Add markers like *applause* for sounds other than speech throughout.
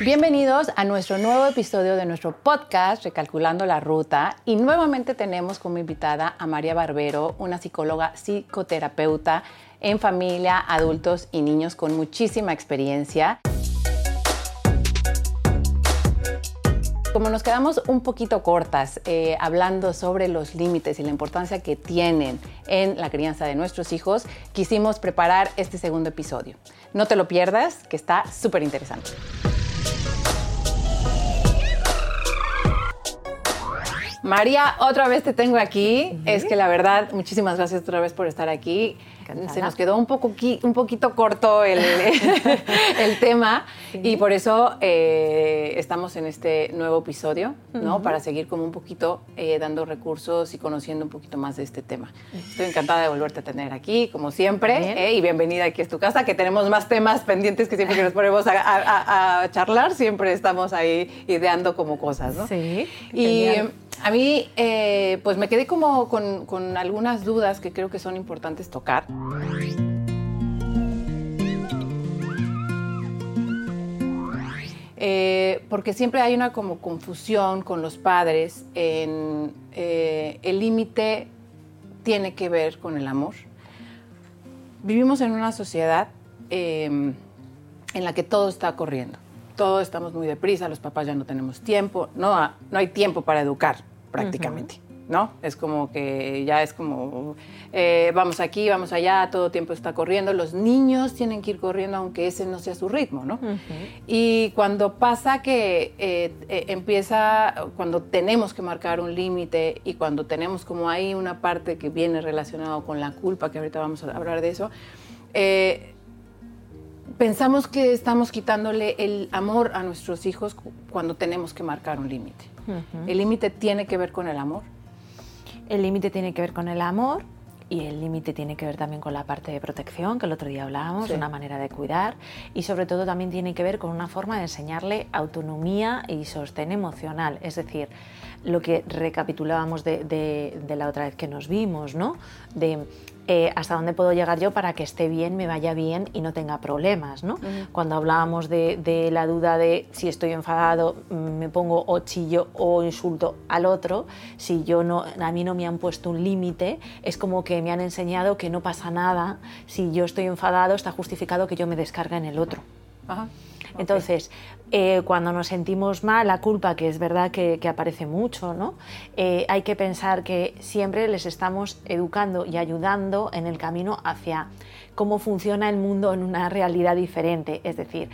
Bienvenidos a nuestro nuevo episodio de nuestro podcast Recalculando la Ruta y nuevamente tenemos como invitada a María Barbero, una psicóloga psicoterapeuta en familia, adultos y niños con muchísima experiencia. Como nos quedamos un poquito cortas eh, hablando sobre los límites y la importancia que tienen en la crianza de nuestros hijos, quisimos preparar este segundo episodio. No te lo pierdas, que está súper interesante. María, otra vez te tengo aquí. Es que la verdad, muchísimas gracias otra vez por estar aquí. Se nos quedó un, poco, un poquito corto el, *laughs* el tema y por eso eh, estamos en este nuevo episodio, ¿no? Para seguir como un poquito eh, dando recursos y conociendo un poquito más de este tema. Estoy encantada de volverte a tener aquí, como siempre, ¿eh? y bienvenida aquí a tu casa, que tenemos más temas pendientes que siempre que nos ponemos a, a charlar, siempre estamos ahí ideando como cosas, ¿no? Sí. Y a mí, eh, pues me quedé como con, algunas dudas que creo que son importantes tocar. Eh, porque siempre hay una como confusión con los padres en eh, el límite tiene que ver con el amor. Vivimos en una sociedad em, en la que todo está corriendo. Todos estamos muy deprisa, los papás ya no tenemos tiempo, no, no hay tiempo para educar prácticamente. ¿No? Es como que ya es como, eh, vamos aquí, vamos allá, todo tiempo está corriendo. Los niños tienen que ir corriendo aunque ese no sea su ritmo, ¿no? Y cuando pasa que eh, eh, empieza, cuando tenemos que marcar un límite y cuando tenemos como ahí una parte que viene relacionado con la culpa, que ahorita vamos a hablar de eso, pensamos que estamos quitándole el amor a nuestros hijos cuando tenemos que marcar un límite. ¿El límite tiene que ver con el amor? El límite tiene que ver con el amor y el límite tiene que ver también con la parte de protección, que el otro día hablábamos, una manera de cuidar, y sobre todo también tiene que ver con una forma de enseñarle autonomía y sostén emocional, es decir, lo que recapitulábamos de, de la otra vez que nos vimos, ¿no? De eh, hasta dónde puedo llegar yo para que esté bien, me vaya bien y no tenga problemas. ¿no? Cuando hablábamos de, la duda de si estoy enfadado, me pongo o chillo o insulto al otro, si yo no, a mí no me han puesto un límite, es como que me han enseñado que no pasa nada, si yo estoy enfadado está justificado que yo me descargue en el otro. Entonces, eh, cuando nos sentimos mal, la culpa, que es verdad que, aparece mucho, ¿no? Eh, hay que pensar que siempre les estamos educando y ayudando en el camino hacia cómo funciona el mundo en una realidad diferente. Es decir,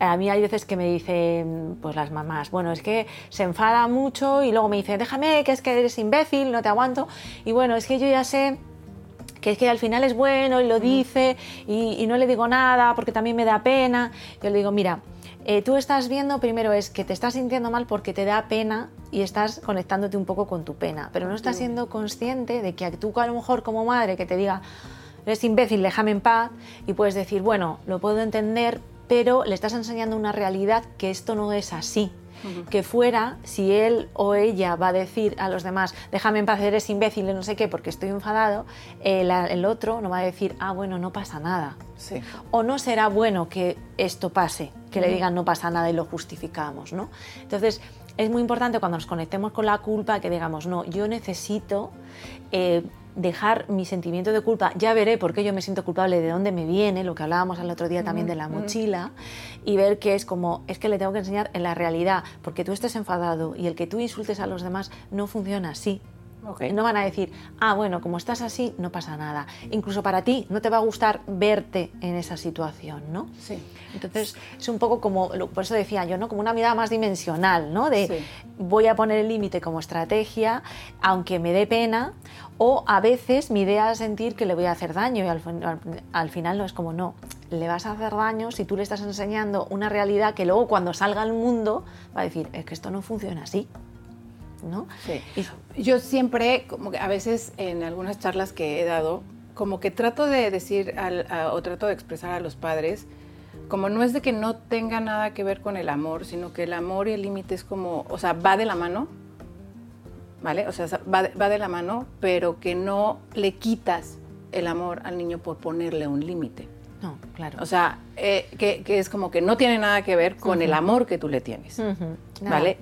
a mí hay veces que me dicen, pues las mamás, bueno, es que se enfada mucho y luego me dicen, déjame, que es que eres imbécil, no te aguanto. Y bueno, es que yo ya sé que es que al final es bueno y lo dice y, no le digo nada porque también me da pena. Yo le digo, mira, eh, tú estás viendo primero es que te estás sintiendo mal porque te da pena y estás conectándote un poco con tu pena, pero no estás siendo consciente de que tú a lo mejor como madre que te diga, eres imbécil, déjame en paz y puedes decir, bueno, lo puedo entender, pero le estás enseñando una realidad que esto no es así que fuera, si él o ella va a decir a los demás, déjame en paz, eres imbécil, no sé qué, porque estoy enfadado, el, otro no va a decir, ah, bueno, no pasa nada. O no será bueno que esto pase, que le digan no pasa nada y lo justificamos, ¿no? Entonces, es muy importante cuando nos conectemos con la culpa que digamos, no, yo necesito eh, dejar mi sentimiento de culpa, ya veré por qué yo me siento culpable, de dónde me viene, lo que hablábamos el otro día también de la mochila, y ver que es como, es que le tengo que enseñar en la realidad, porque tú estés enfadado y el que tú insultes a los demás no funciona así. No van a decir, ah, bueno, como estás así, no pasa nada. Incluso para ti no te va a gustar verte en esa situación, ¿no? Sí. Entonces, es un poco como, por eso decía yo, ¿no? Como una mirada más dimensional, ¿no? De voy a poner el límite como estrategia, aunque me dé pena, o a veces mi idea es sentir que le voy a hacer daño y al, al final no es como, no, le vas a hacer daño si tú le estás enseñando una realidad que luego cuando salga al mundo va a decir, es que esto no funciona así. ¿no? Sí. Yo siempre, como que a veces en algunas charlas que he dado, como que trato de decir o trato de expresar a los padres, como no es de que no tenga nada que ver con el amor, sino que el amor y el límite es como, o sea, va de la mano, ¿vale? O sea, va de, va de la mano, pero que no le quitas el amor al niño por ponerle un límite. No, claro. O sea, eh, que, es como que no tiene nada que ver con el amor que tú le tienes, ¿vale?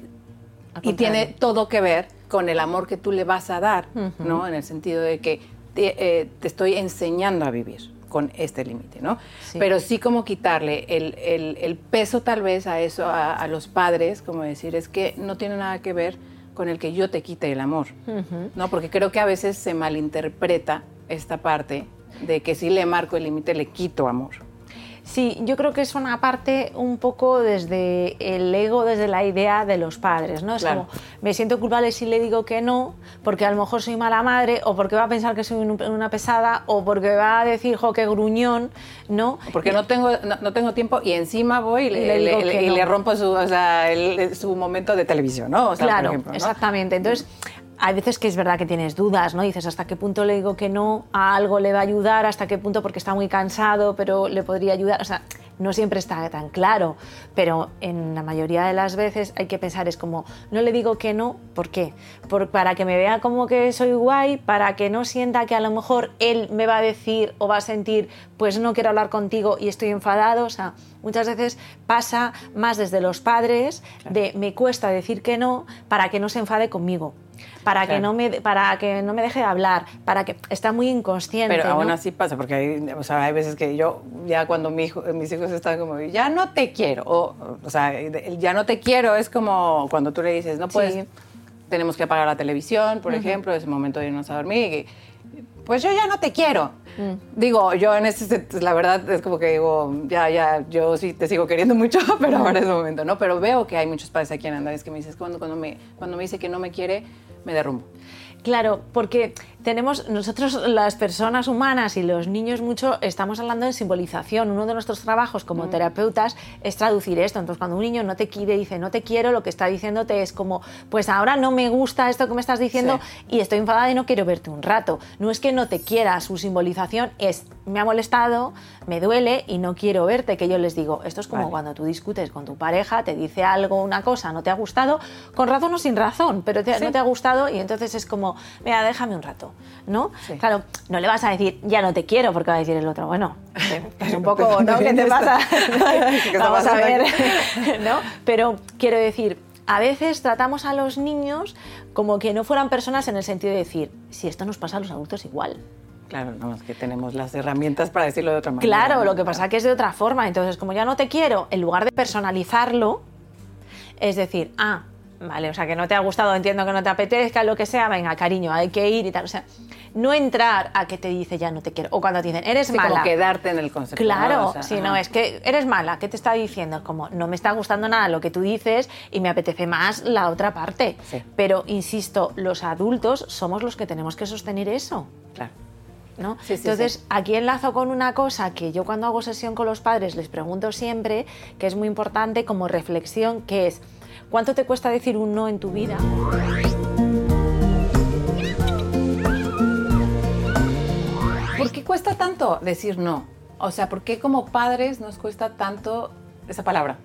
Y tiene todo que ver con el amor que tú le vas a dar, ¿no? En el sentido de que te, eh, estoy enseñando a vivir con este límite, ¿no? Pero sí como quitarle el, peso tal vez a eso, a, los padres, como decir, es que no tiene nada que ver con el que yo te quite el amor, ¿no? Porque creo que a veces se malinterpreta esta parte de que si le marco el límite le quito amor. Sí, yo creo que es una parte un poco desde el ego, desde la idea de los padres, ¿no? Es como, me siento culpable si le digo que no, porque a lo mejor soy mala madre, o porque va a pensar que soy una pesada, o porque va a decir, jo, qué gruñón, ¿no? Porque no tengo, no, tengo tiempo y encima voy y le, rompo su, o sea, su momento de televisión, ¿no? claro, exactamente. Entonces, hay veces que es verdad que tienes dudas, ¿no? Dices, ¿hasta qué punto le digo que no a algo le va a ayudar? ¿Hasta qué punto porque está muy cansado, pero le podría ayudar? O sea, no siempre está tan claro, pero en la mayoría de las veces hay que pensar, es como, no le digo que no, ¿por qué? para que me vea como que soy guay, para que no sienta que a lo mejor él me va a decir o va a sentir, pues no quiero hablar contigo y estoy enfadado, o sea, muchas veces pasa más desde los padres de me cuesta decir que no para que no se enfade conmigo para que no me para que no me deje de hablar, para que está muy inconsciente. Pero aún así pasa, porque hay, o sea, hay veces que yo ya cuando mi hijo, mis hijos están como ya no te quiero, o, o sea, ya no te quiero es como cuando tú le dices no puedes, tenemos que apagar la televisión, por ejemplo, es el momento de irnos a dormir. pues yo ya no te quiero. Mm. Digo, yo en ese, la verdad es como que digo, ya, ya, yo sí te sigo queriendo mucho, *laughs* pero ahora es el momento, ¿no? Pero veo que hay muchos padres aquí en Andalucía que me dices, cuando, cuando, me, cuando me dice que no me quiere, me derrumbo. Claro, porque tenemos nosotros las personas humanas y los niños mucho estamos hablando de simbolización. Uno de nuestros trabajos como mm. terapeutas es traducir esto. Entonces, cuando un niño no te quiere, dice no te quiero, lo que está diciéndote es como, pues ahora no me gusta esto que me estás diciendo y estoy enfadada y no quiero verte un rato. No es que no te quiera, su simbolización es me ha molestado, me duele y no quiero verte. Que yo les digo, esto es como cuando tú discutes con tu pareja, te dice algo, una cosa, no te ha gustado, con razón o sin razón, pero no te ha gustado y entonces es como, mira, déjame un rato, ¿no? Claro, no le vas a decir, ya no te quiero, porque va a decir el otro, bueno, es un poco, ¿no? *laughs* ¿Qué te *laughs* *laughs* pasa? Vamos a ver, ¿no? Pero quiero decir, a veces tratamos a los niños como que no fueran personas en el sentido de decir, si esto nos pasa a los adultos igual. Claro, no, es que tenemos las herramientas para decirlo de otra manera. Claro, lo que pasa es que es de otra forma. Entonces, como ya no te quiero, en lugar de personalizarlo, es decir, ah, vale, o sea, que no te ha gustado, entiendo que no te apetezca, lo que sea, venga, cariño, hay que ir y tal. O sea, no entrar a que te dice ya no te quiero. O cuando te dicen, eres mala. Como quedarte en el concepto. Claro, si no, es que eres mala, ¿qué te está diciendo? Como, no me está gustando nada lo que tú dices y me apetece más la otra parte. Pero, insisto, los adultos somos los que tenemos que sostener eso. Claro. Entonces, aquí enlazo con una cosa que yo cuando hago sesión con los padres les pregunto siempre, que es muy importante como reflexión, que es, ¿cuánto te cuesta decir un no en tu vida? ¿Por qué cuesta tanto decir no? O sea, ¿por qué como padres nos cuesta tanto esa palabra?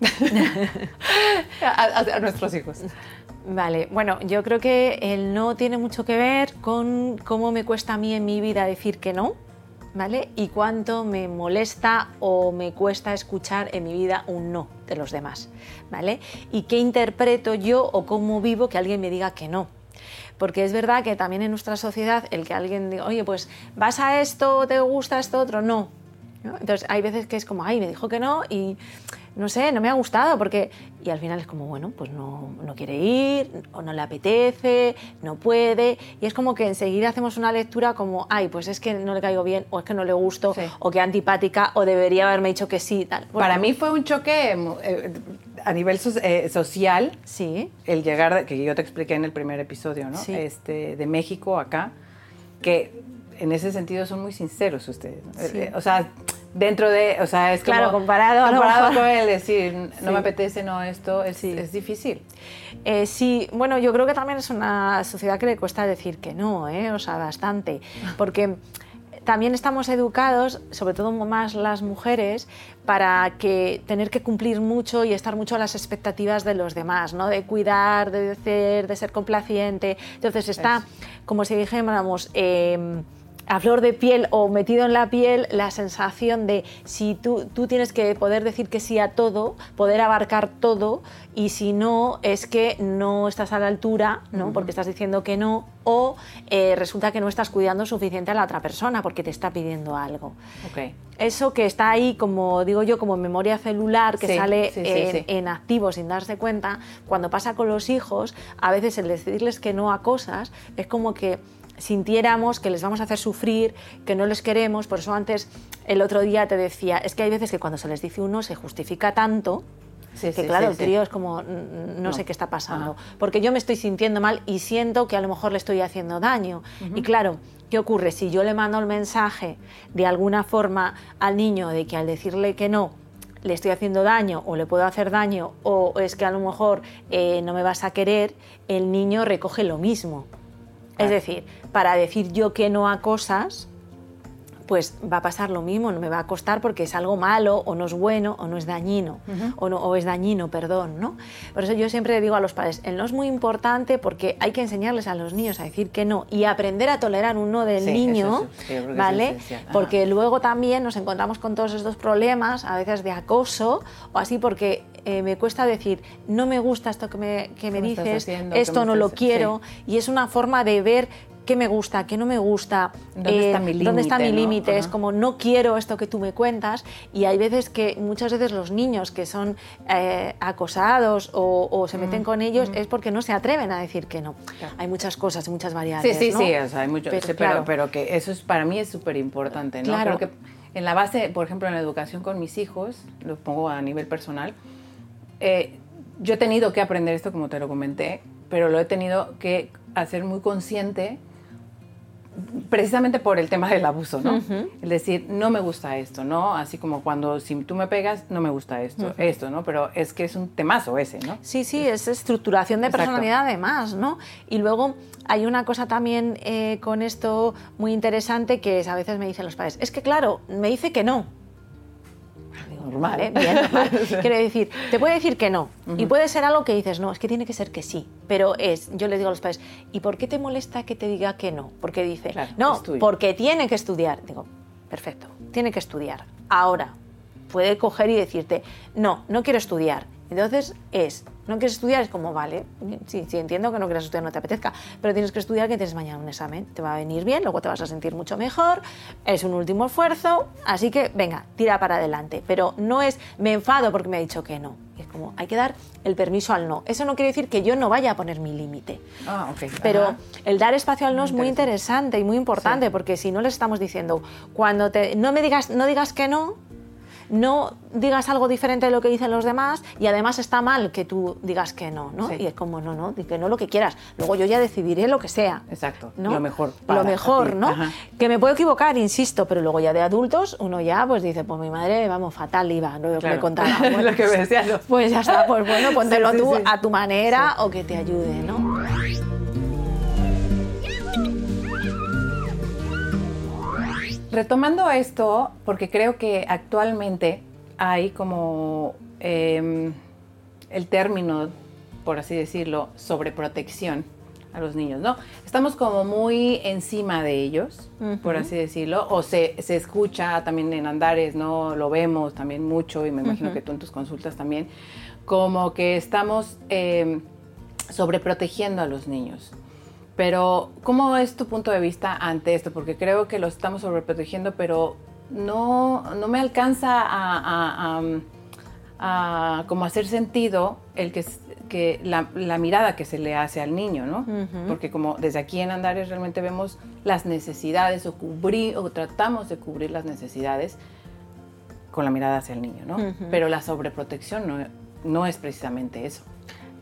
*laughs* a nuestros hijos. Vale, bueno, yo creo que el no tiene mucho que ver con cómo me cuesta a mí en mi vida decir que no, ¿vale? Y cuánto me molesta o me cuesta escuchar en mi vida un no de los demás, ¿vale? Y qué interpreto yo o cómo vivo que alguien me diga que no. Porque es verdad que también en nuestra sociedad el que alguien diga, oye, pues vas a esto, te gusta esto, otro, no. Entonces hay veces que es como, ay, me dijo que no y no sé, no me ha gustado porque... Y al final es como, bueno, pues no, no quiere ir, o no le apetece, no puede. Y es como que enseguida hacemos una lectura como, ay, pues es que no le caigo bien, o es que no le gusto, o que antipática, o debería haberme dicho que sí. Tal. Para mí fue un choque eh, a nivel eh, social. Sí. El llegar, que yo te expliqué en el primer episodio, ¿no? Este, de México acá, que en ese sentido son muy sinceros ustedes. Eh, o sea dentro de, o sea, es claro, comparado, comparado con él, decir, no me apetece, no esto, es, es difícil. Eh, sí, bueno, yo creo que también es una sociedad que le cuesta decir que no, ¿eh? o sea, bastante, porque también estamos educados, sobre todo más las mujeres, para que tener que cumplir mucho y estar mucho a las expectativas de los demás, ¿no? De cuidar, de ser, de ser complaciente. Entonces está, como si dijéramos, eh, a flor de piel o metido en la piel la sensación de si tú, tú tienes que poder decir que sí a todo, poder abarcar todo y si no es que no estás a la altura, ¿no? porque estás diciendo que no o eh, resulta que no estás cuidando suficiente a la otra persona porque te está pidiendo algo. Okay. Eso que está ahí, como digo yo, como memoria celular que sale en, en, activo sin darse cuenta, cuando pasa con los hijos, a veces el decirles que no a cosas es como que sintiéramos que les vamos a hacer sufrir, que no les queremos. Por eso antes, el otro día te decía, es que hay veces que cuando se les dice uno se justifica tanto. que claro, el crío es como, no, sé qué está pasando, porque yo me estoy sintiendo mal y siento que a lo mejor le estoy haciendo daño. Y claro, ¿qué ocurre? Si yo le mando el mensaje de alguna forma al niño de que al decirle que no, le estoy haciendo daño o le puedo hacer daño o es que a lo mejor eh, no me vas a querer, el niño recoge lo mismo. Es decir, para decir yo que no a cosas, pues va a pasar lo mismo, no me va a costar porque es algo malo o no es bueno o no es dañino, o, no, es dañino, perdón, ¿no? Por eso yo siempre digo a los padres, el no es muy importante porque hay que enseñarles a los niños a decir que no y aprender a tolerar un no del niño, ¿vale? Porque luego también nos encontramos con todos estos problemas, a veces de acoso o así porque eh, me cuesta decir, no me gusta esto que me, que me dices, esto no lo quiero, y es una forma de ver qué me gusta, qué no me gusta, dónde está mi eh, límite. Es como no quiero esto que tú me cuentas. Y hay veces que, muchas veces los niños que son eh, acosados o, se meten mm, con ellos mm. es porque no se atreven a decir que no. Hay muchas cosas, muchas variables. Sí, sí, sí, hay mucho, pero, pero, que eso es, para mí es súper importante. ¿no? Claro. Creo que en la base, por ejemplo, en la educación con mis hijos, lo pongo a nivel personal, eh, yo he tenido que aprender esto, como te lo comenté, pero lo he tenido que hacer muy consciente precisamente por el tema del abuso, ¿no? Es decir, no me gusta esto, ¿no? Así como cuando si tú me pegas, no me gusta esto, esto, ¿no? Pero es que es un temazo ese, ¿no? Sí, sí, es estructuración de personalidad además, ¿no? Y luego hay una cosa también eh, con esto muy interesante que es, a veces me dicen los padres, es que claro, me dice que no normal. ¿eh? Bien, *laughs* Quiero decir, te puede decir que no. Y puede ser algo que dices, no, es que tiene que ser que sí. Pero es, yo le digo a los padres, ¿y por qué te molesta que te diga que no? Porque dice, no, porque tiene que estudiar. Digo, perfecto, tiene que estudiar. Ahora, puede coger y decirte, no, no quiero estudiar. Entonces es, no quieres estudiar, es como, vale, sí, sí, entiendo que no quieras estudiar, no te apetezca, pero tienes que estudiar que tienes mañana un examen, te va a venir bien, luego te vas a sentir mucho mejor, es un último esfuerzo, así que venga, tira para adelante. Pero no es, me enfado porque me ha dicho que no. Es como, hay que dar el permiso al no. Eso no quiere decir que yo no vaya a poner mi límite. Ah, ok. Pero el dar espacio al no es muy interesante y muy importante, porque si no les estamos diciendo, cuando te, no me digas, no digas que no, no digas algo diferente de lo que dicen los demás y además está mal que tú digas que no, ¿no? Y es como, no, no, que no lo que quieras. Luego yo ya decidiré lo que sea. Exacto, lo mejor. lo mejor, ¿no? Que me puedo equivocar, insisto, pero luego ya de adultos uno ya pues dice, pues mi madre, vamos, fatal iba, no *laughs* lo que me contaba. lo que me decía, Pues ya está, pues bueno, *laughs* póntelo tú a tu manera o que te ayude, ¿no? Retomando esto, porque creo que actualmente hay como em, el término, por así decirlo, sobreprotección a los niños, ¿no? Estamos como muy encima de ellos, por así decirlo, o se, escucha también en andares, ¿no? Lo vemos también mucho y me imagino que tú en tus consultas también, como que estamos eh, sobreprotegiendo a los niños. Pero, ¿cómo es tu punto de vista ante esto? Porque creo que lo estamos sobreprotegiendo, pero no, no me alcanza a, a, como hacer sentido el que, que la, la, mirada que se le hace al niño, ¿no? Porque como desde aquí en Andares realmente vemos las necesidades o cubrir, o tratamos de cubrir las necesidades con la mirada hacia el niño, ¿no? Pero la sobreprotección no, no es precisamente eso.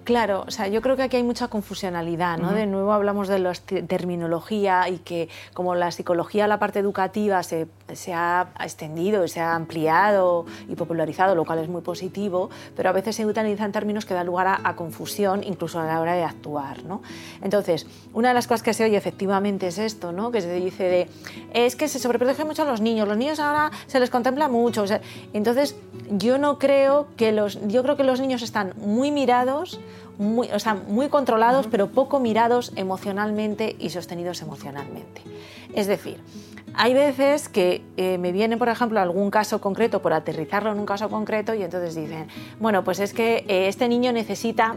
Claro, o sea, yo creo que aquí hay mucha confusionalidad, ¿no? De nuevo hablamos de la terminología y que como la psicología, la parte educativa se, ha extendido y se ha ampliado y popularizado, lo cual es muy positivo, pero a veces se utilizan términos que dan lugar a, confusión incluso a la hora de actuar, ¿no? Entonces, una de las cosas que se oye efectivamente es esto, ¿no? Que se dice de, es que se sobreprotege mucho a los niños, los niños ahora se les contempla mucho, entonces yo no creo que los, yo creo que los niños están muy mirados, muy, muy controlados, pero poco mirados emocionalmente y sostenidos emocionalmente. Es decir, hay veces que eh, me viene, por ejemplo, algún caso concreto, por aterrizarlo en un caso concreto, y entonces dicen, bueno, pues es que eh, este niño necesita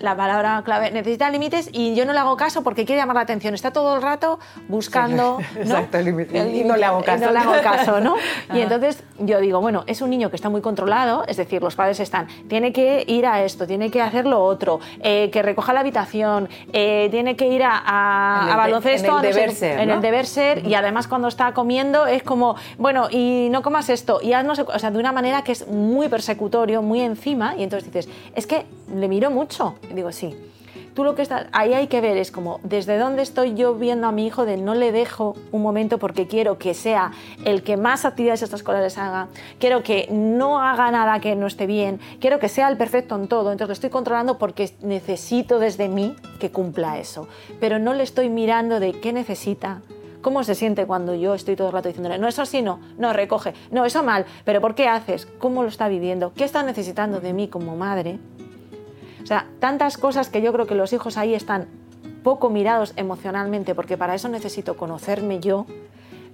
la palabra clave, necesita límites y yo no le hago caso porque quiere llamar la atención. Está todo el rato buscando. Exacto, ¿no? y no le hago caso. No le hago caso, ¿no? *laughs* y entonces yo digo, bueno, es un niño que está muy controlado, es decir, los padres están, tiene que ir a esto, tiene que hacer lo otro, eh, que recoja la habitación, eh, tiene que ir a, a, baloncesto. En el deber ser. En el deber ser, y además cuando está comiendo es como, bueno, y no comas esto, y no sé, o sea, de una manera que es muy persecutorio, muy encima, y entonces dices, es que le miro mucho digo, sí. Tú lo que estás, ahí hay que ver es como desde dónde estoy yo viendo a mi hijo de no le dejo un momento porque quiero que sea el que más actividades extraescolares haga, quiero que no haga nada que no esté bien, quiero que sea el perfecto en todo, entonces lo estoy controlando porque necesito desde mí que cumpla eso, pero no le estoy mirando de qué necesita, ¿Cómo se siente cuando yo estoy todo el rato diciéndole, no, eso así no, no, recoge, no, eso mal, pero ¿por qué haces? ¿Cómo lo está viviendo? ¿Qué está necesitando de mí como madre? O sea, tantas cosas que yo creo que los hijos ahí están poco mirados emocionalmente, porque para eso necesito conocerme yo,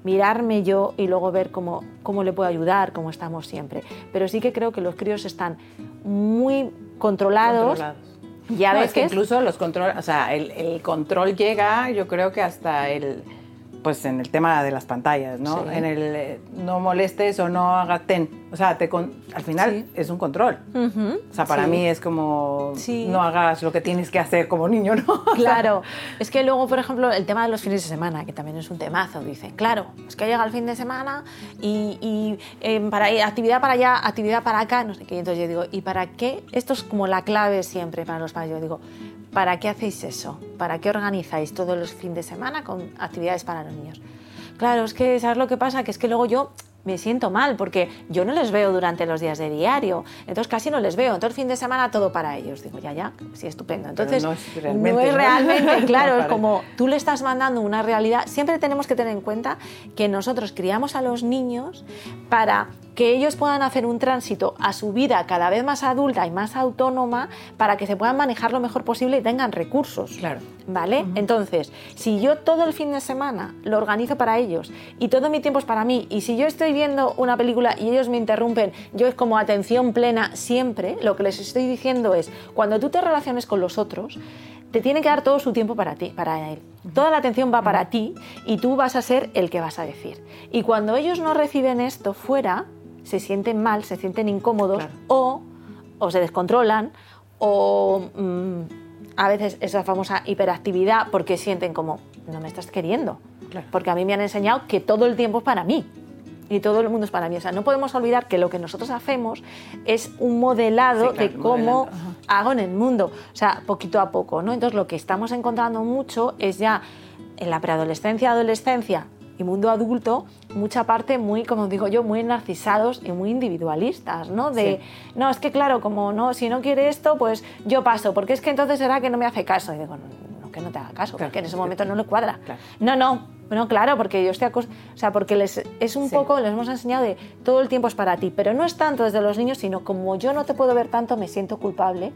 mirarme yo y luego ver cómo, cómo le puedo ayudar, cómo estamos siempre. Pero sí que creo que los críos están muy controlados. Ya ves que incluso los control, o sea, el, el control llega, yo creo que hasta el pues en el tema de las pantallas, ¿no? En el eh, no molestes o no hagas ten. O sea, te al final es un control. O sea, para mí es como no hagas lo que tienes que hacer como niño, ¿no? *laughs* Claro. es que luego, por ejemplo, el tema de los fines de semana, que también es un temazo, dice, claro, es que llega el fin de semana y, y eh, para, actividad para allá, actividad para acá, no sé qué. Entonces yo digo, ¿y para qué? Esto es como la clave siempre para los padres. Yo digo, ¿Para qué hacéis eso? ¿Para qué organizáis todos los fines de semana con actividades para los niños? Claro, es que ¿sabes lo que pasa? Que es que luego yo me siento mal porque yo no les veo durante los días de diario, entonces casi no les veo, entonces el fin de semana todo para ellos. Digo, ya, ya, sí, estupendo. Entonces, no es realmente, no es realmente *laughs* claro, es como tú le estás mandando una realidad. Siempre tenemos que tener en cuenta que nosotros criamos a los niños para que ellos puedan hacer un tránsito a su vida cada vez más adulta y más autónoma para que se puedan manejar lo mejor posible y tengan recursos. Claro. ¿Vale? Entonces, si yo todo el fin de semana lo organizo para ellos y todo mi tiempo es para mí, y si yo estoy viendo una película y ellos me interrumpen, yo es como atención plena siempre, lo que les estoy diciendo es, cuando tú te relaciones con los otros, te tiene que dar todo su tiempo para ti, para él. Toda la atención va para ti y tú vas a ser el que vas a decir. Y cuando ellos no reciben esto fuera, se sienten mal, se sienten incómodos o, o, se descontrolan o mm, a veces esa famosa hiperactividad porque sienten como, no me estás queriendo. Porque a mí me han enseñado que todo el tiempo es para mí y todo el mundo es para mí. O sea, no podemos olvidar que lo que nosotros hacemos es un modelado de cómo hago en el mundo, o sea, poquito a poco, ¿no? Entonces, lo que estamos encontrando mucho es ya en la preadolescencia, adolescencia, y mundo adulto, mucha parte muy, como digo yo, muy narcisados y muy individualistas, ¿no? De, no, es que claro, como no, si no quiere esto, pues yo paso, porque es que entonces será que no me hace caso. Y digo, no, que no te haga caso, porque en ese momento no le cuadra. No, no, no, claro, porque yo estoy acostumbrada, o sea, porque les, es un poco, les hemos enseñado de todo el tiempo es para ti, pero no es tanto desde los niños, sino como yo no te puedo ver tanto, me siento culpable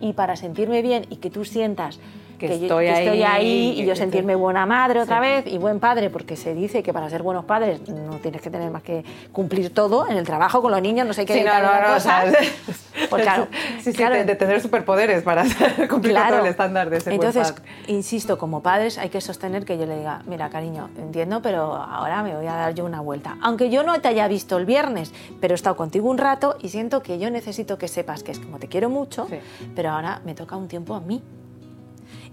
y para sentirme bien y que tú sientas que, estoy, ahí, y yo sentirme buena madre otra vez y buen padre, porque se dice que para ser buenos padres no tienes que tener más que cumplir todo en el trabajo con los niños, no sé qué. Sí, no, no, no, o sea, *laughs* pues claro, *laughs* sí, sí, De, tener superpoderes para *laughs* cumplir todo el estándar de ser Entonces, buen padre. insisto, como padres hay que sostener que yo le diga, mira, cariño, entiendo, pero ahora me voy a dar yo una vuelta. Aunque yo no te haya visto el viernes, pero he estado contigo un rato y siento que yo necesito que sepas que es como te quiero mucho, pero ahora me toca un tiempo a mí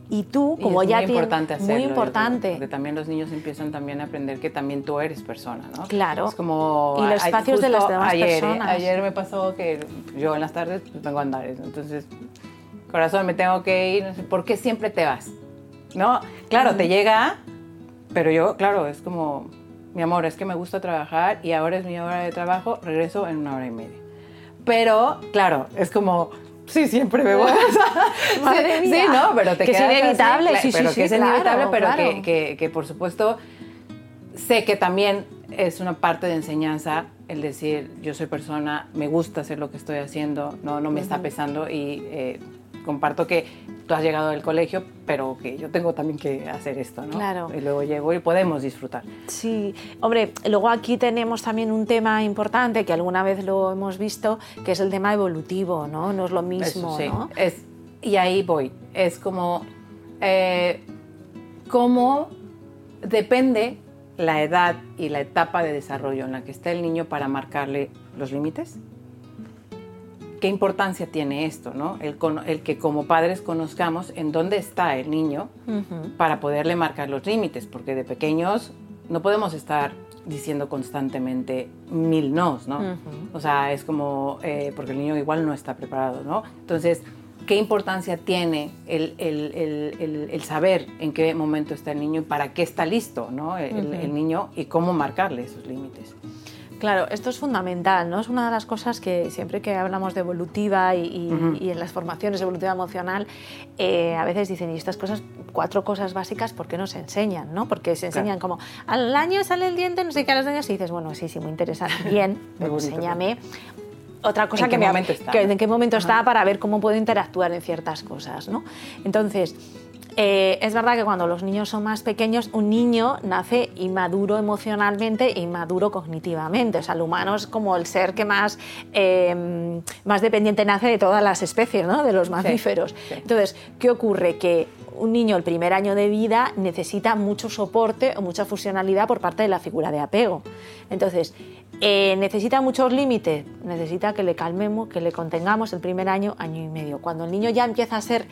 y tú, como ya muy importante hacerlo, muy importante. Porque también los niños empiezan también a aprender que también tú eres persona, ¿no? Claro. Es como... Y los espacios de las demás ayer, personas. Ayer me pasó que yo en las tardes pues, vengo a andar, entonces, corazón, me tengo que ir, no sé, ¿por qué siempre te vas? ¿No? Claro, te llega, pero yo, claro, es como, mi amor, es que me gusta trabajar y ahora es mi hora de trabajo, regreso en una hora y media. Pero, claro, es como sí, siempre me voy. *laughs* Madre sí, sí, no, pero te que es inevitable, sí, sí, pero sí, que es claro, inevitable, pero claro. que, que, que, por supuesto sé que también es una parte de enseñanza el decir yo soy persona, me gusta hacer lo que estoy haciendo, no, no me está pesando y eh, comparto que tú has llegado del colegio, pero que yo tengo también que hacer esto, ¿no? Claro. Y luego llego y podemos disfrutar. Sí, hombre, luego aquí tenemos también un tema importante que alguna vez lo hemos visto, que es el tema evolutivo, ¿no? No es lo mismo, Eso sí. ¿no? Es, y ahí voy. Es como, eh, cómo depende la edad y la etapa de desarrollo en la que está el niño para marcarle los límites. ¿Qué importancia tiene esto, no? El, que como padres conozcamos en dónde está el niño para poderle marcar los límites, porque de pequeños no podemos estar diciendo constantemente mil nos, ¿no? O sea, es como, eh, porque el niño igual no está preparado, ¿no? Entonces, ¿qué importancia tiene el, saber en qué momento está el niño y para qué está listo, ¿no? El niño y cómo marcarle esos límites. Claro, esto es fundamental, ¿no? Es una de las cosas que siempre que hablamos de evolutiva y, y- Ujú. y en las formaciones de evolutiva emocional, eh, a veces dicen, y estas cosas, cuatro cosas básicas, ¿por qué no se enseñan? ¿no? Porque se enseñan como, al año sale el diente, no sé qué, a los años, y dices, bueno, sí, sí, *laughs* muy interesante, bien, pero enséñame otra cosa ¿En que me está? que- en qué momento Ajá. está para ver cómo puedo interactuar en ciertas cosas, ¿no? Entonces, eh, es verdad que cuando los niños son más pequeños, un niño nace inmaduro emocionalmente e inmaduro cognitivamente. O sea, el humano es como el ser que más, eh, más dependiente nace de todas las especies, ¿no? de los mamíferos. sí. Entonces, ¿qué ocurre? Que un niño el primer año de vida necesita mucho soporte o mucha fusionalidad por parte de la figura de apego. Entonces, eh, necesita muchos límites, necesita que le calmemos, que le contengamos el primer año, año y medio. Cuando el niño ya empieza a ser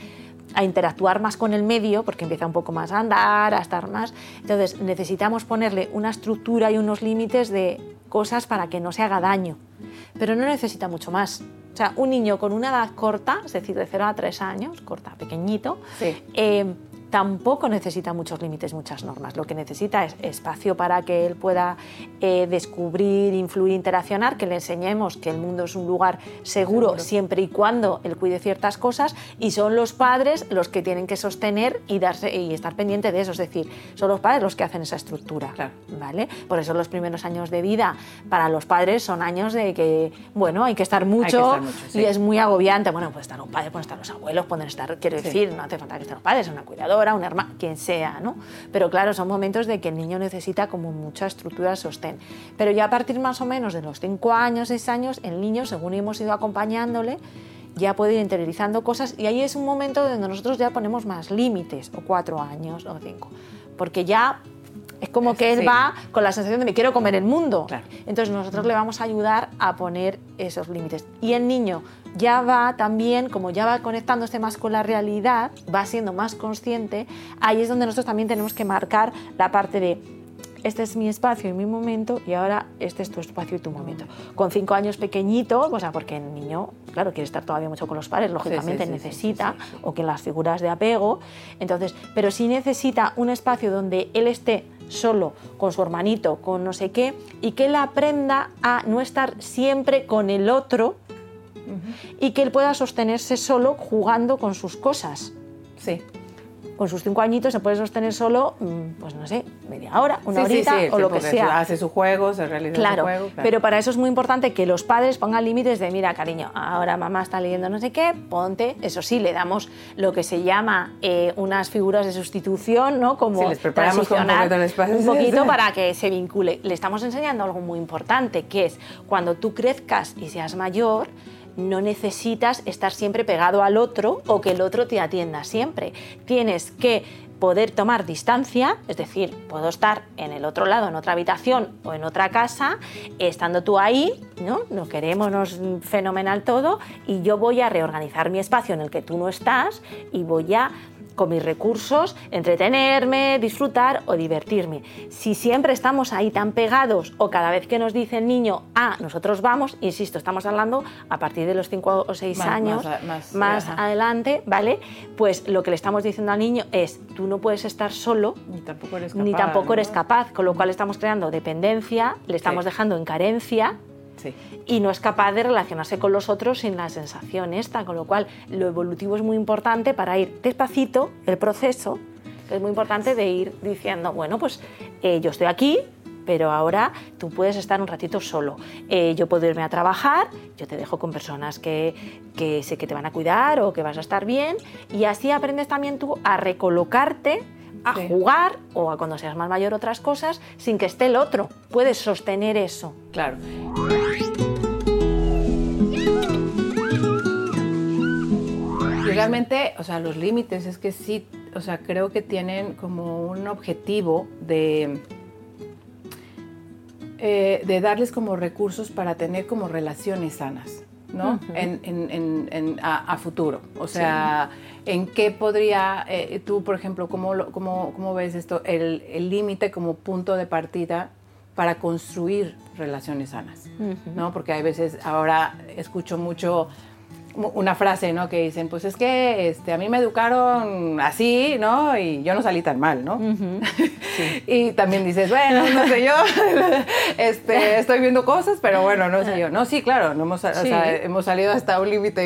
a interactuar más con el medio, porque empieza un poco más a andar, a estar más, entonces necesitamos ponerle una estructura y unos límites de cosas para que no se haga daño, pero no necesita mucho más. O sea, un niño con una edad corta, es decir, de 0 a 3 años, corta, pequeñito, Sí. eh, tampoco necesita muchos límites, muchas normas. Lo que necesita es espacio para que él pueda eh, descubrir, influir, interaccionar, que le enseñemos que el mundo es un lugar seguro, Seguro. siempre y cuando él cuide ciertas cosas y son los padres los que tienen que sostener y, darse, y estar pendiente de eso. Es decir, son los padres los que hacen esa estructura. Claro. ¿vale? Por eso los primeros años de vida para los padres son años de que, bueno, hay que estar mucho, estar mucho, sí. y es muy agobiante. Bueno, puede estar un padre, pueden estar los abuelos, pueden estar, quiero Sí. decir, no hace falta que estén los padres, una cuidadora, una hermana, quien sea, ¿no? Pero claro, son momentos de que el niño necesita como mucha estructura de sostén. Pero ya a partir más o menos de los 5 años, 6 años, el niño, según hemos ido acompañándole, ya puede ir interiorizando cosas y ahí es un momento donde nosotros ya ponemos más límites, o 4 años, o 5. Porque ya es como que él Sí. va con la sensación de me quiero comer el mundo. Claro. Entonces nosotros le vamos a ayudar a poner esos límites. Y el niño ya va también, como ya va conectándose más con la realidad, va siendo más consciente, ahí es donde nosotros también tenemos que marcar la parte de este es mi espacio y mi momento y ahora este es tu espacio y tu momento. Con cinco años pequeñito, o sea, porque el niño, claro, quiere estar todavía mucho con los padres, lógicamente sí, sí, sí, necesita, sí, o que las figuras de apego, entonces, pero sí necesita un espacio donde él esté solo con su hermanito, con no sé qué, y que él aprenda a no estar siempre con el otro y que él pueda sostenerse solo jugando con sus cosas. Sí. Con sus cinco añitos se puede sostener solo, mm, pues no sé, media hora, una Sí, horita sí, o sí, lo que sea. Hace su juego, se realiza Claro, su juego. claro. pero para eso es muy importante que los padres pongan límites de, mira, cariño, ahora mamá está leyendo no sé qué, ponte, eso sí, le damos lo que se llama eh, unas figuras de sustitución, ¿no? Como les preparamos con un poquito el espacio, un poquito para que se vincule. Le estamos enseñando algo muy importante, que es cuando tú crezcas y seas mayor, no necesitas estar siempre pegado al otro o que el otro te atienda siempre. Tienes que poder tomar distancia, es decir, puedo estar en el otro lado, en otra habitación o en otra casa, estando tú ahí, ¿no? Nos queremos, fenomenal todo, y yo voy a reorganizar mi espacio en el que tú no estás y voy a con mis recursos, entretenerme, disfrutar o divertirme. Si siempre estamos ahí tan pegados o cada vez que nos dice el niño, ah, nosotros vamos, insisto, estamos hablando a partir de los 5 o 6 Más- años, más adelante, ¿vale? Pues lo que le estamos diciendo al niño es, tú no puedes estar solo Ni tampoco eres capaz. ni tampoco eres ¿no? capaz, con lo cual estamos creando dependencia, le estamos Sí. dejando en carencia Y no es capaz de relacionarse con los otros sin la sensación esta, con lo cual lo evolutivo es muy importante para ir despacito, el proceso, que es muy importante de ir diciendo, bueno, pues eh, yo estoy aquí, pero ahora tú puedes estar un ratito solo. Eh, yo puedo irme a trabajar, yo te dejo con personas que, que sé que te van a cuidar o que vas a estar bien y así aprendes también tú a recolocarte a jugar o a cuando seas más mayor otras cosas sin que esté el otro. Puedes sostener eso. Claro. Y realmente, o sea, los límites es que sí, o sea, creo que tienen como un objetivo de eh, de darles como recursos para tener como relaciones sanas, ¿no? en, a, futuro. O sea, ¿en qué podría eh, tú, por ejemplo, cómo, cómo, cómo ves esto, el límite como punto de partida para construir relaciones sanas, ¿no? Porque hay veces, ahora escucho mucho una frase, ¿no? Que dicen, pues es que este, a mí me educaron así, ¿no? Y yo no salí tan mal, ¿no? *laughs* y también dices, bueno, no sé yo, *laughs* este, estoy viendo cosas, pero bueno, no sé yo. No, sí, claro, no hemos, hemos salido hasta un límite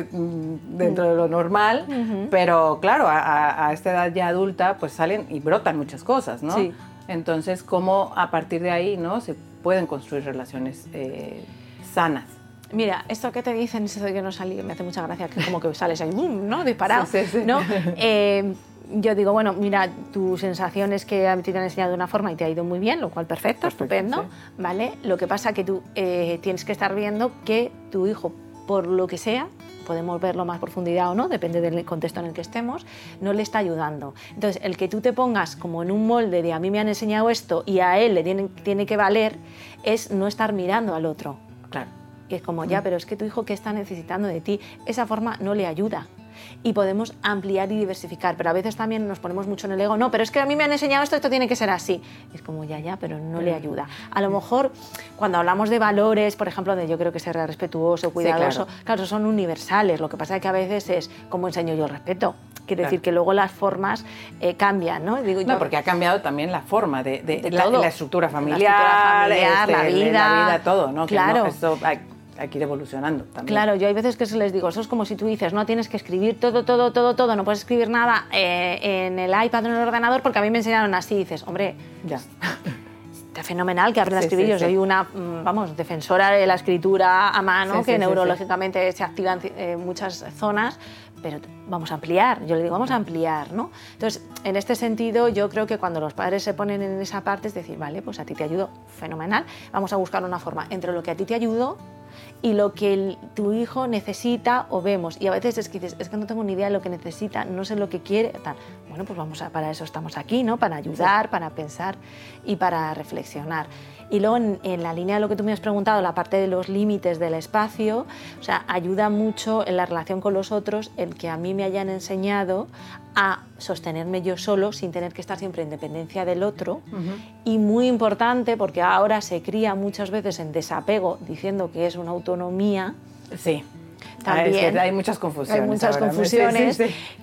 eh, dentro de lo normal, pero claro, a, esta edad ya adulta, pues salen y brotan muchas cosas, ¿no? Entonces, ¿cómo a partir de ahí, ¿no? Se pueden construir relaciones eh, sanas. Mira, esto que te dicen, eso de que no salí, me hace mucha gracia, que como que sales ahí, ¡bum! ¿no? Disparado, sí, sí, sí. ¿no? *laughs* Eh, yo digo, bueno, mira, tu sensación es que te han enseñado de una forma y te ha ido muy bien, lo cual perfecto, estupendo, ¿vale? Lo que pasa que tú eh, tienes que estar viendo que tu hijo, por lo que sea, podemos verlo más profundidad o no, depende del contexto en el que estemos, no le está ayudando. Entonces, el que tú te pongas como en un molde de a mí me han enseñado esto y a él le tiene que valer, es no estar mirando al otro. Claro y es como, ya, pero es que tu hijo, ¿qué está necesitando de ti? Esa forma no le ayuda. Y podemos ampliar y diversificar, pero a veces también nos ponemos mucho en el ego, no, pero es que a mí me han enseñado esto, esto tiene que ser así. es como, ya, ya, pero no le ayuda. A lo mejor cuando hablamos de valores, por ejemplo, de yo creo que ser respetuoso, cuidadoso, claro. son universales. Lo que pasa es que a veces es como enseño yo el respeto. Quiere decir que luego las formas eh, cambian, ¿no? Digo, no, porque ha cambiado también la forma de, de, la, estructura familiar, la, estructura familiar, la, este, vida, la vida, todo, ¿no? Claro hay que ir evolucionando también. Claro, yo hay veces que se les digo, eso es como si tú dices, no tienes que escribir todo, todo, todo, todo, no puedes escribir nada eh, en el iPad o en el ordenador porque a mí me enseñaron así. dices, hombre, ya. Está fenomenal que aprendas a escribir. yo soy una, mm, vamos, defensora de la escritura a mano, que neurológicamente se activan en muchas zonas, pero vamos a ampliar, yo le digo, vamos a ampliar, ¿no? Entonces, en este sentido, yo creo que cuando los padres se ponen en esa parte es decir, vale, pues a ti te ayudo, fenomenal, vamos a buscar una forma entre lo que a ti te ayudo y lo que tu hijo necesita o vemos. Y a veces es que dices, es que no tengo ni idea de lo que necesita, no sé lo que quiere. Tal. Bueno, pues vamos a, para eso estamos aquí, ¿no? Para ayudar, para pensar y para reflexionar. Y luego en, la línea de lo que tú me has preguntado, la parte de los límites del espacio, o sea, ayuda mucho en la relación con los otros el que a mí me hayan enseñado a sostenerme yo solo sin tener que estar siempre en dependencia del otro. Y muy importante, porque ahora se cría muchas veces en desapego diciendo que es una autonomía. Sí. También hay muchas confusiones. Hay muchas confusiones,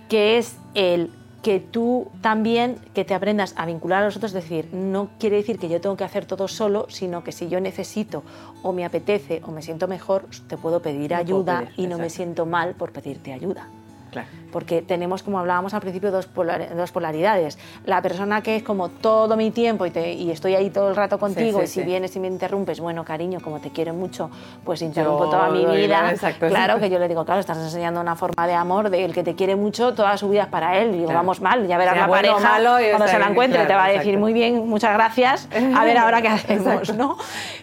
que es el que tú también que te aprendas a vincular a los otros, es decir, no quiere decir que yo tengo que hacer todo solo, sino que si yo necesito o me apetece o me siento mejor, te puedo pedir ayuda y no me siento mal por pedirte ayuda. Claro porque tenemos, como hablábamos al principio, dos, dos, polaridades. La persona que es como todo mi tiempo y, te, y estoy ahí todo el rato contigo y si vienes y me interrumpes, bueno, cariño, como te quiero mucho, pues interrumpo toda mi vida. claro que yo le digo, claro, estás enseñando una forma de amor del que te quiere mucho, toda su vida es para él. Y digo, vamos mal, ya verás la pareja cuando se la encuentre, te va a decir, muy bien, muchas gracias, a ver ahora qué *laughs* hacemos, ¿no?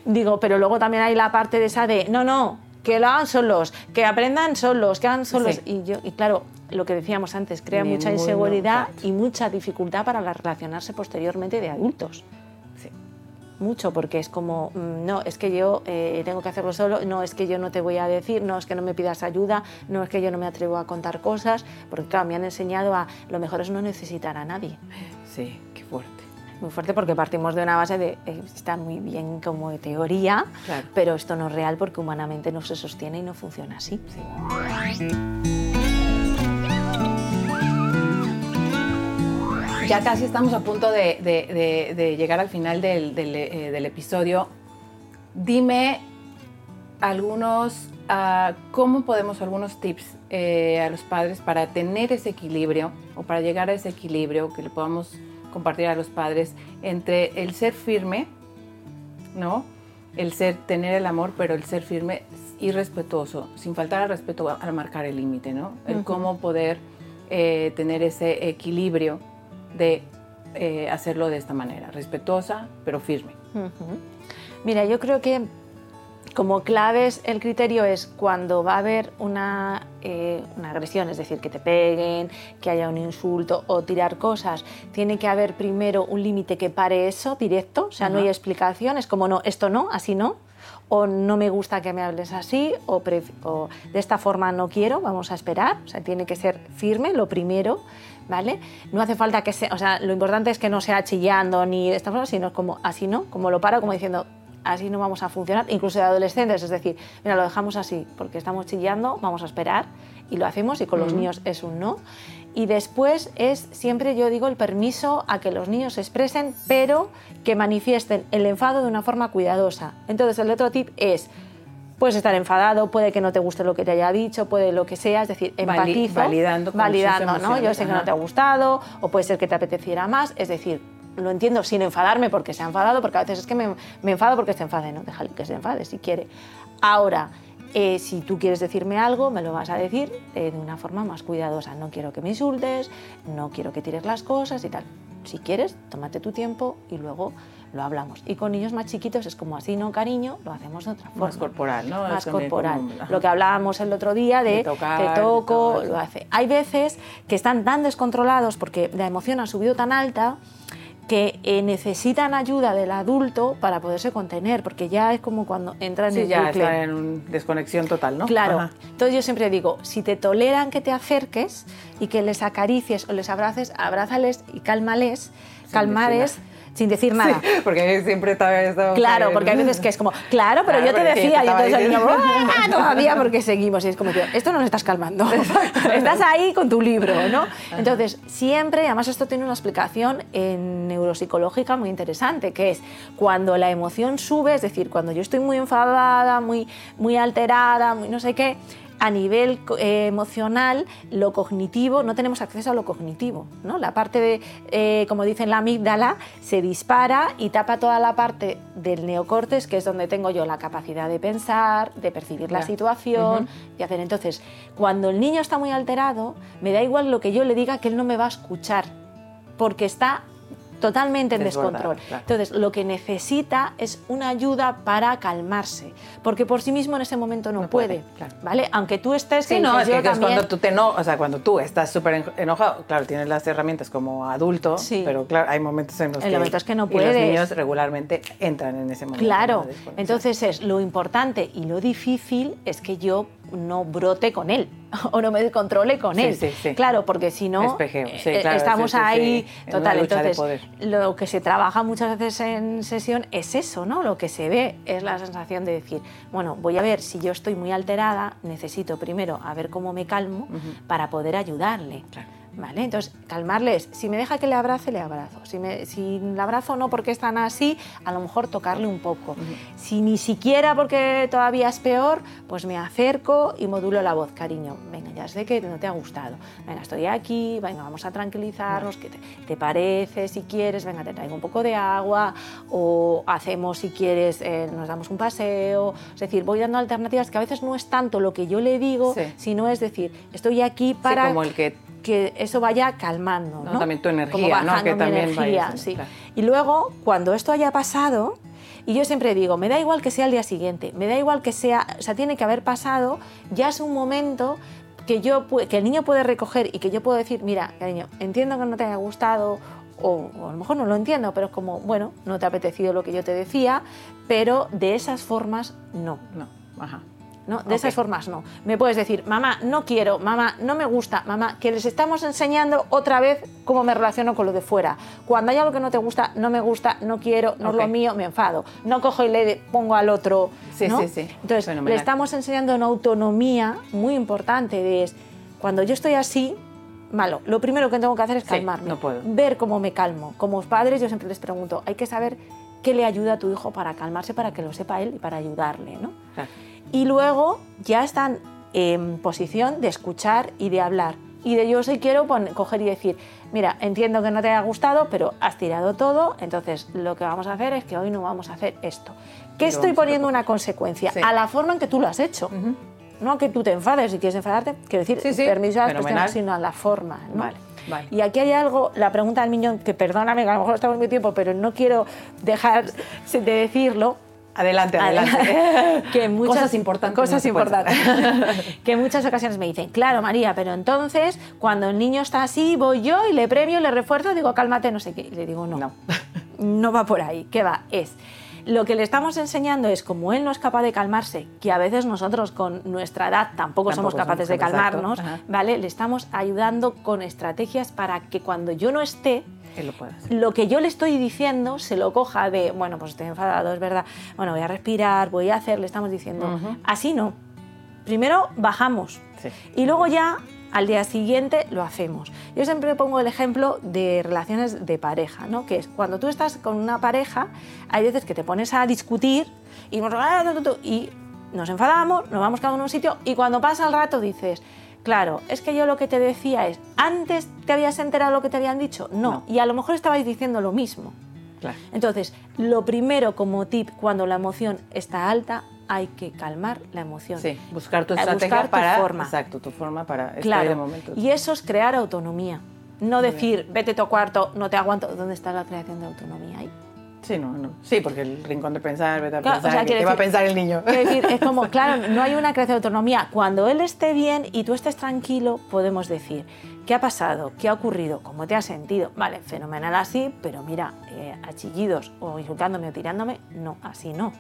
Digo, pero luego también hay la parte de esa de, no, no, que lo hagan solos, que aprendan solos, que hagan solos. Y, yo, y claro, lo que decíamos antes, crea mucha inseguridad y mucha dificultad para relacionarse posteriormente de adultos. Sí. Mucho, porque es como, mm, no, es que yo eh, tengo que hacerlo solo, no, es que yo no te voy a decir, no, es que no me pidas ayuda, no, es que yo no me atrevo a contar cosas, porque claro, me han enseñado a lo mejor es no necesitar a nadie. Sí, qué fuerte. Muy fuerte porque partimos de una base de, eh, está muy bien como de teoría, pero esto no es real porque humanamente no se sostiene y no funciona así. Sí. Ya casi estamos a punto de, llegar al final eh, del, episodio. Dime algunos, uh, cómo podemos, algunos tips eh, a los padres para tener ese equilibrio o para llegar a ese equilibrio que le podamos compartir a los padres entre el ser firme ¿no? El ser, tener el amor, pero el ser firme y respetuoso, sin faltar al respeto al marcar el límite, ¿no? El cómo poder eh, tener ese equilibrio de eh, hacerlo de esta manera, respetuosa, pero firme. Mira, yo creo que como claves el criterio es cuando va a haber una, eh, una, agresión, es decir, que te peguen, que haya un insulto o tirar cosas, tiene que haber primero un límite que pare eso directo, o sea, no hay explicación, es como no, esto no, así no, o no me gusta que me hables así, o, o de esta forma no quiero, vamos a esperar, o sea, tiene que ser firme lo primero. ¿Vale? No hace falta que sea, o sea, lo importante es que no sea chillando ni de esta forma, sino como así, ¿no? Como lo paro, como diciendo, así no vamos a funcionar, incluso de adolescentes, es decir, mira, lo dejamos así, porque estamos chillando, vamos a esperar y lo hacemos y con los niños es un no. Y después es siempre, yo digo, el permiso a que los niños se expresen, pero que manifiesten el enfado de una forma cuidadosa. Entonces, el otro tip es, puedes estar enfadado, puede que no te guste lo que te haya dicho, puede lo que sea, es decir, empatizo, validando, validando ¿no? Yo sé que no te ha gustado, o puede ser que te apeteciera más, es decir, lo entiendo sin enfadarme porque se ha enfadado, porque a veces es que me, enfado porque se enfade, ¿no? Déjale que se enfade si quiere. Ahora, eh, si tú quieres decirme algo, me lo vas a decir eh, de una forma más cuidadosa. No quiero que me insultes, no quiero que tires las cosas y tal. Si quieres, tómate tu tiempo y luego lo hablamos. Y con niños más chiquitos es como así, no cariño, lo hacemos de otra forma. Más corporal, ¿no? Más corporal. lo que hablábamos el otro día de, te toco, lo hace. Hay veces que están tan descontrolados porque la emoción ha subido tan alta que eh, necesitan ayuda del adulto para poderse contener, porque ya es como cuando entran sí, en ya están en desconexión total, ¿no? Claro. Entonces yo siempre digo, si te toleran que te acerques y que les acaricies o les abraces, abrázales y cálmales, calmales sin decir nada. Sí, porque siempre está esto. Claro, porque hay veces que es como, claro, pero yo te decía, y entonces el niño, ¡Ah! todavía porque seguimos. Y es como, esto no lo estás calmando. *laughs* *laughs* estás ahí con tu libro, ¿no? Entonces, siempre, además esto tiene una explicación en neuropsicológica muy interesante, que es cuando la emoción sube, es decir, cuando yo estoy muy enfadada, muy, muy alterada, muy no sé qué, a nivel eh, emocional, lo cognitivo, no tenemos acceso a lo cognitivo. ¿no? La parte de, eh, como dicen la amígdala, se dispara y tapa toda la parte del neocortes, que es donde tengo yo la capacidad de pensar, de percibir la situación y hacer. Entonces, cuando el niño está muy alterado, me da igual lo que yo le diga, que él no me va a escuchar, porque está totalmente en descontrol. Entonces, lo que necesita es una ayuda para calmarse, porque por sí mismo en ese momento no, puede, ¿vale? Aunque tú estés... Sí, no, es que, es cuando tú te no, o sea, cuando tú estás súper enojado, claro, tienes las herramientas como adulto, pero claro, hay momentos en los, que, momentos que no puedes. Y los niños regularmente entran en ese momento. Claro, entonces es lo importante y lo difícil es que yo no brote con él *laughs* o no me descontrole con él. Claro, porque si no, eh, estamos ahí total. Entonces, lo que se trabaja muchas veces en sesión es eso, ¿no? Lo que se ve es la sensación de decir, bueno, voy a ver si yo estoy muy alterada, necesito primero a ver cómo me calmo para poder ayudarle. ¿Vale? Entonces, calmarles. Si me deja que le abrace, le abrazo. Si, me, si le abrazo no porque están así, a lo mejor tocarle un poco. Si ni siquiera porque todavía es peor, pues me acerco y modulo la voz. Cariño, venga, ya sé que no te ha gustado. Venga, estoy aquí, venga, vamos a tranquilizarnos. ¿Qué te, parece? Si quieres, venga, te traigo un poco de agua. O hacemos, si quieres, eh, nos damos un paseo. Es decir, voy dando alternativas que a veces no es tanto lo que yo le digo, sino es decir, estoy aquí para... como el que que eso vaya calmando. ¿no? También tu energía, ¿no? que también energía, sí. Y luego, cuando esto haya pasado, y yo siempre digo, me da igual que sea el día siguiente, me da igual que sea, o sea, tiene que haber pasado, ya es un momento que, yo, que el niño puede recoger y que yo puedo decir, mira, cariño, entiendo que no te haya gustado, o, o, a lo mejor no lo entiendo, pero es como, bueno, no te ha apetecido lo que yo te decía, pero de esas formas no. No, ajá. ¿No? De esas formas no. Me puedes decir, mamá, no quiero, mamá, no me gusta, mamá, que les estamos enseñando otra vez cómo me relaciono con lo de fuera. Cuando hay algo que no te gusta, no me gusta, no quiero, no es lo mío, me enfado. No cojo y le pongo al otro. Sí, sí, sí. Entonces, le estamos enseñando una autonomía muy importante de cuando yo estoy así, malo. Lo primero que tengo que hacer es calmarme. no puedo. Ver cómo me calmo. Como padres, yo siempre les pregunto, hay que saber qué le ayuda a tu hijo para calmarse, para que lo sepa él y para ayudarle, ¿no? Y luego ya están en posición de escuchar y de hablar. Y de yo sí quiero coger y decir, mira, entiendo que no te haya gustado, pero has tirado todo, entonces lo que vamos a hacer es que hoy no vamos a hacer esto. ¿Qué estoy poniendo una consecuencia? A la forma en que tú lo has hecho. No a que tú te enfades, si quieres enfadarte, quiero decir, permiso a la sino a la forma. Vale. Y aquí hay algo, la pregunta del niño, que perdóname, que a lo mejor estamos mi tiempo, pero no quiero dejar de decirlo. Adelante, adelante. *laughs* que muchas, cosas importantes. Cosas importantes. *laughs* que en muchas ocasiones me dicen, claro, María, pero entonces cuando el niño está así, voy yo y le premio, le refuerzo, digo, cálmate, no sé qué. Y le digo, no. No, *laughs* no va por ahí. ¿Qué va? Es lo que le estamos enseñando es, como él no es capaz de calmarse, que a veces nosotros con nuestra edad tampoco, somos capaces de calmarnos, ¿vale? Le estamos ayudando con estrategias para que cuando yo no esté, lo, lo, que yo le estoy diciendo se lo coja de, bueno, pues estoy enfadado, es verdad, bueno, voy a respirar, voy a hacer, le estamos diciendo, así no. Primero bajamos y luego ya al día siguiente lo hacemos. Yo siempre pongo el ejemplo de relaciones de pareja, ¿no? que es cuando tú estás con una pareja, hay veces que te pones a discutir y nos, y nos enfadamos, nos vamos cada uno a un sitio y cuando pasa el rato dices, claro, es que yo lo que te decía es, ¿antes te habías enterado lo que te habían dicho? No, y a lo mejor estabais diciendo lo mismo. Entonces, lo primero como tip cuando la emoción está alta, hay que calmar la emoción. Sí, buscar tu estrategia para... forma. Exacto, tu forma para claro. de momento. Y eso es crear autonomía. No decir, vete a tu cuarto, no te aguanto. ¿Dónde está la creación de autonomía ahí? Sí, no, no. Sí, porque el rincón de pensar, vete a pensar, ¿qué va a pensar el niño? Decir, es como, *laughs* claro, no hay una creación de autonomía. Cuando él esté bien y tú estés tranquilo, podemos decir, ¿Qué ha pasado? ¿Qué ha ocurrido? ¿Cómo te has sentido? Vale, fenomenal así, pero mira, eh, a chillidos o insultándome o tirándome, no, así no.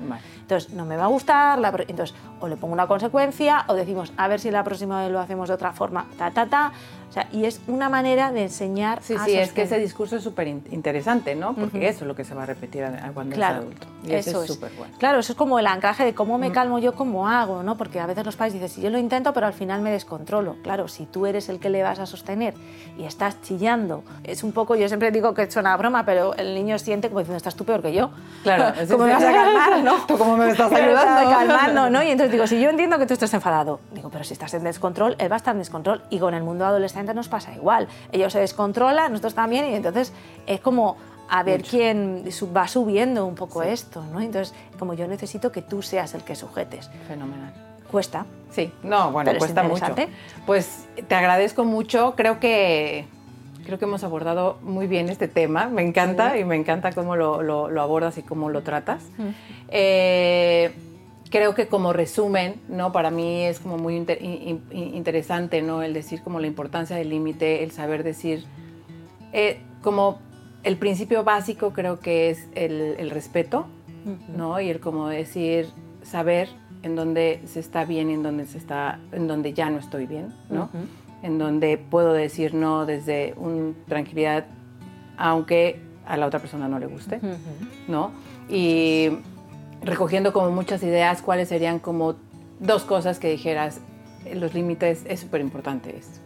Entonces, no me va a gustar, entonces o le pongo una consecuencia o decimos, a ver si la próxima vez lo hacemos de otra forma, ta, ta, ta. O sea, y es una manera de enseñar. Sí, sí, es que ese discurso es súper interesante, ¿no? Porque eso es lo que se va a repetir cuando es adulto. Y eso es súper bueno. Claro, eso es como el anclaje de cómo me calmo yo, cómo hago, ¿no? Porque a veces los padres dicen, si yo lo intento, pero al final me descontrolo. Claro, si tú eres el que le vas a sostener y estás chillando, es un poco, yo siempre digo que es una broma, pero el niño siente como diciendo, estás tú peor que yo. Claro, *laughs* ¿cómo me vas a calmar, no? *laughs* ¿Tú cómo me estás ayudando? calmar, ¿no? Y entonces digo, si yo entiendo que tú estás enfadado, digo, pero si estás en descontrol, él va a estar en descontrol. Y con el mundo adolescente nos pasa igual. Ellos se descontrolan, nosotros también, y entonces es como a ver quién va subiendo un poco esto, ¿no? Entonces, como yo necesito que tú seas el que sujetes. Fenomenal. Cuesta. Sí, no, bueno, cuesta mucho. Pues te agradezco mucho. Creo que creo que hemos abordado muy bien este tema. Me encanta y me encanta cómo lo, lo, abordas y cómo lo tratas. Eh, creo que como resumen, ¿no? Para mí es como muy interesante, ¿no? El decir como la importancia del límite, el saber decir, eh, como el principio básico creo que es el, respeto, ¿no? Y el como decir, saber en dónde se está bien y en dónde se está, en dónde ya no estoy bien, ¿no? En donde puedo decir no desde una tranquilidad, aunque a la otra persona no le guste, ¿no? Y recogiendo como muchas ideas, cuáles serían como dos cosas que dijeras, los límites es súper importante esto.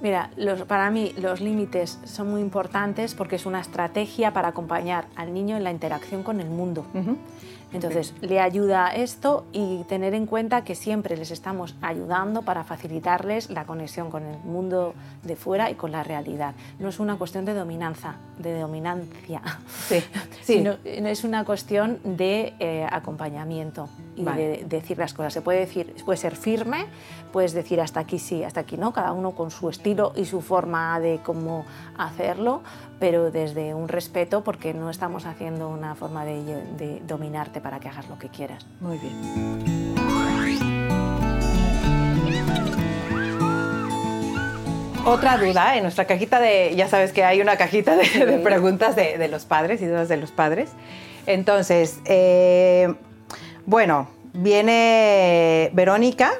Mira, para mí los límites son muy importantes porque es una estrategia para acompañar al niño en la interacción con el mundo. Entonces, le ayuda esto y tener en cuenta que siempre les estamos ayudando para facilitarles la conexión con el mundo de fuera y con la realidad. No es una cuestión de dominanza, de dominancia, sí, *laughs* sino es una cuestión de eh, acompañamiento y de, decir las cosas. Se puede decir, puede ser firme, puedes decir hasta aquí sí, hasta aquí no, cada uno con su estilo y su forma de cómo hacerlo, pero desde un respeto porque no estamos haciendo una forma de, dominarte para que hagas lo que quieras. Muy bien. Otra duda en nuestra cajita de, ya sabes que hay una cajita de, preguntas de, los padres y dudas de los padres. Entonces, eh, bueno, viene Verónica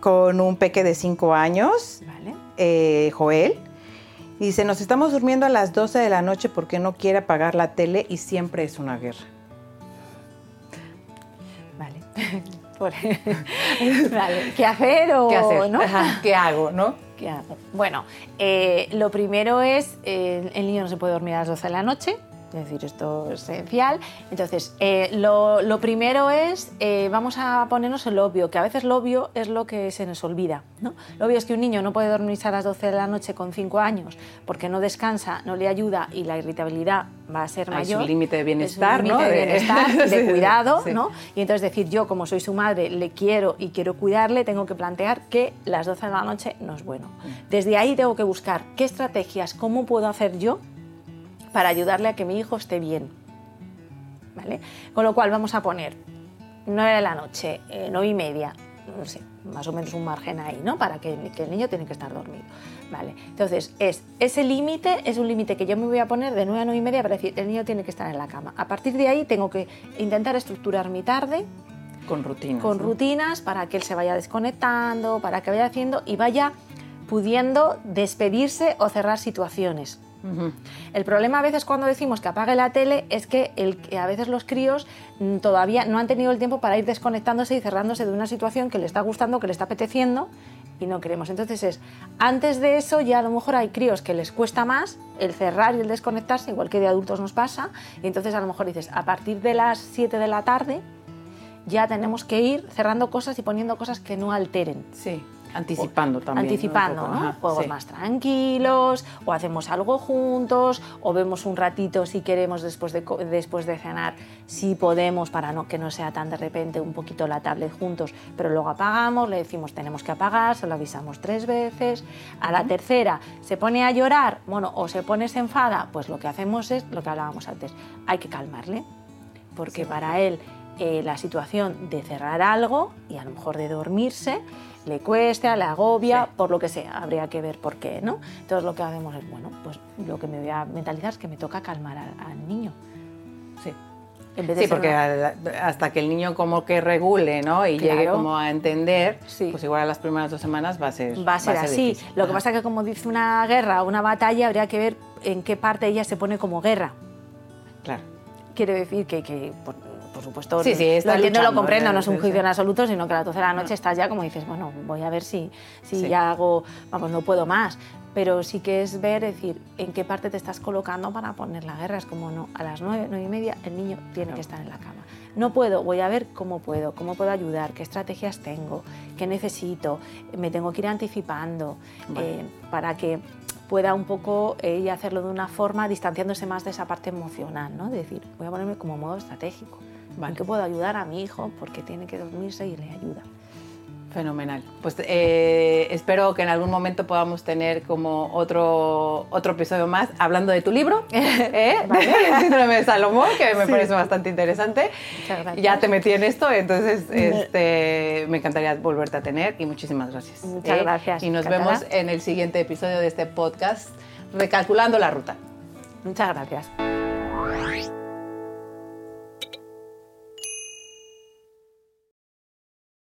con un peque de 5 años, eh, Joel. Dice, nos estamos durmiendo a las 12 de la noche porque no quiere apagar la tele y siempre es una guerra. Vale. *laughs* *laughs* ¿Qué hacer o ¿Qué, ¿Qué hago, no? ¿Qué hago? Bueno, eh, lo primero es, eh, el niño no se puede dormir a las 12 de la noche, Es decir, esto es esencial. Entonces, eh, lo, primero es, eh, vamos a ponernos el obvio, que a veces lo obvio es lo que se nos olvida. ¿no? Lo obvio es que un niño no puede dormirse a las 12 de la noche con 5 años porque no descansa, no le ayuda y la irritabilidad va a ser mayor. Es un límite de bienestar, ¿no? de bienestar, de *laughs* cuidado, ¿no? Y entonces decir, yo como soy su madre, le quiero y quiero cuidarle, tengo que plantear que las 12 de la noche no es bueno. Mm. Desde ahí tengo que buscar qué estrategias, cómo puedo hacer yo para ayudarle a que mi hijo esté bien. ¿Vale? Con lo cual vamos a poner 9 de la noche, eh, 9 y media, no sé, más o menos un margen ahí, ¿no? Para que, el niño tiene que estar dormido. Vale. Entonces, es, ese límite es un límite que yo me voy a poner de 9 a 9 y media para decir, el niño tiene que estar en la cama. A partir de ahí tengo que intentar estructurar mi tarde. Con rutinas. Con rutinas para que él se vaya desconectando, para que vaya haciendo y vaya pudiendo despedirse o cerrar situaciones. El problema a veces cuando decimos que apague la tele es que, el, a veces los críos mm, todavía no han tenido el tiempo para ir desconectándose y cerrándose de una situación que le está gustando, que le está apeteciendo y no queremos. Entonces es, antes de eso ya a lo mejor hay críos que les cuesta más el cerrar y el desconectarse, igual que de adultos nos pasa, y entonces a lo mejor dices, a partir de las 7 de la tarde ya tenemos que ir cerrando cosas y poniendo cosas que no alteren. Sí. Anticipando también. Anticipando, ¿no? Juegos más tranquilos, o hacemos algo juntos, o vemos un ratito si queremos después de, después de cenar, si podemos, para no, que no sea tan de repente un poquito la tablet juntos, pero luego apagamos, le decimos tenemos que apagar, se lo avisamos tres veces. A la tercera se pone a llorar, bueno, o se pone se enfada, pues lo que hacemos es lo que hablábamos antes, hay que calmarle, porque para él eh, la situación de cerrar algo y a lo mejor de dormirse le cuesta, le agobia, por lo que sea, habría que ver por qué, ¿no? Entonces lo que hacemos es, bueno, pues lo que me voy a mentalizar es que me toca calmar al, niño. Sí. sí, porque hasta que el niño como que regule, ¿no? Y llegue como a entender, pues igual a las primeras dos semanas va a ser Va a ser, así. Lo que pasa es que como dice una guerra o una batalla, habría que ver en qué parte ella se pone como guerra. Claro. Quiere decir que, que por supuesto, sí, sí, lo entiendo, lo comprendo, no es un juicio en absoluto, sino que a las 12 de la noche estás ya como dices, bueno, voy a ver si, si ya hago, vamos, no puedo más. Pero sí que es ver, decir, en qué parte te estás colocando para poner la guerra. Es como, no, a las 9, 9 y media el niño tiene que estar en la cama. No puedo, voy a ver cómo puedo, cómo puedo ayudar, qué estrategias tengo, qué necesito, me tengo que ir anticipando eh, para que pueda un poco ella hacerlo de una forma distanciándose más de esa parte emocional, ¿no? De decir, voy a ponerme como modo estratégico. ¿En qué puedo ayudar a mi hijo? Porque tiene que dormirse y le ayuda. Fenomenal. Pues eh, espero que en algún momento podamos tener como otro, otro episodio más hablando de tu libro, *laughs* ¿eh? *laughs* Síndrome de Salomón, que me parece bastante interesante. Ya te metí en esto, entonces este, me encantaría volverte a tener y muchísimas gracias. Muchas ¿eh? gracias. Y nos vemos en el siguiente episodio de este podcast, Recalculando la Ruta. Muchas gracias.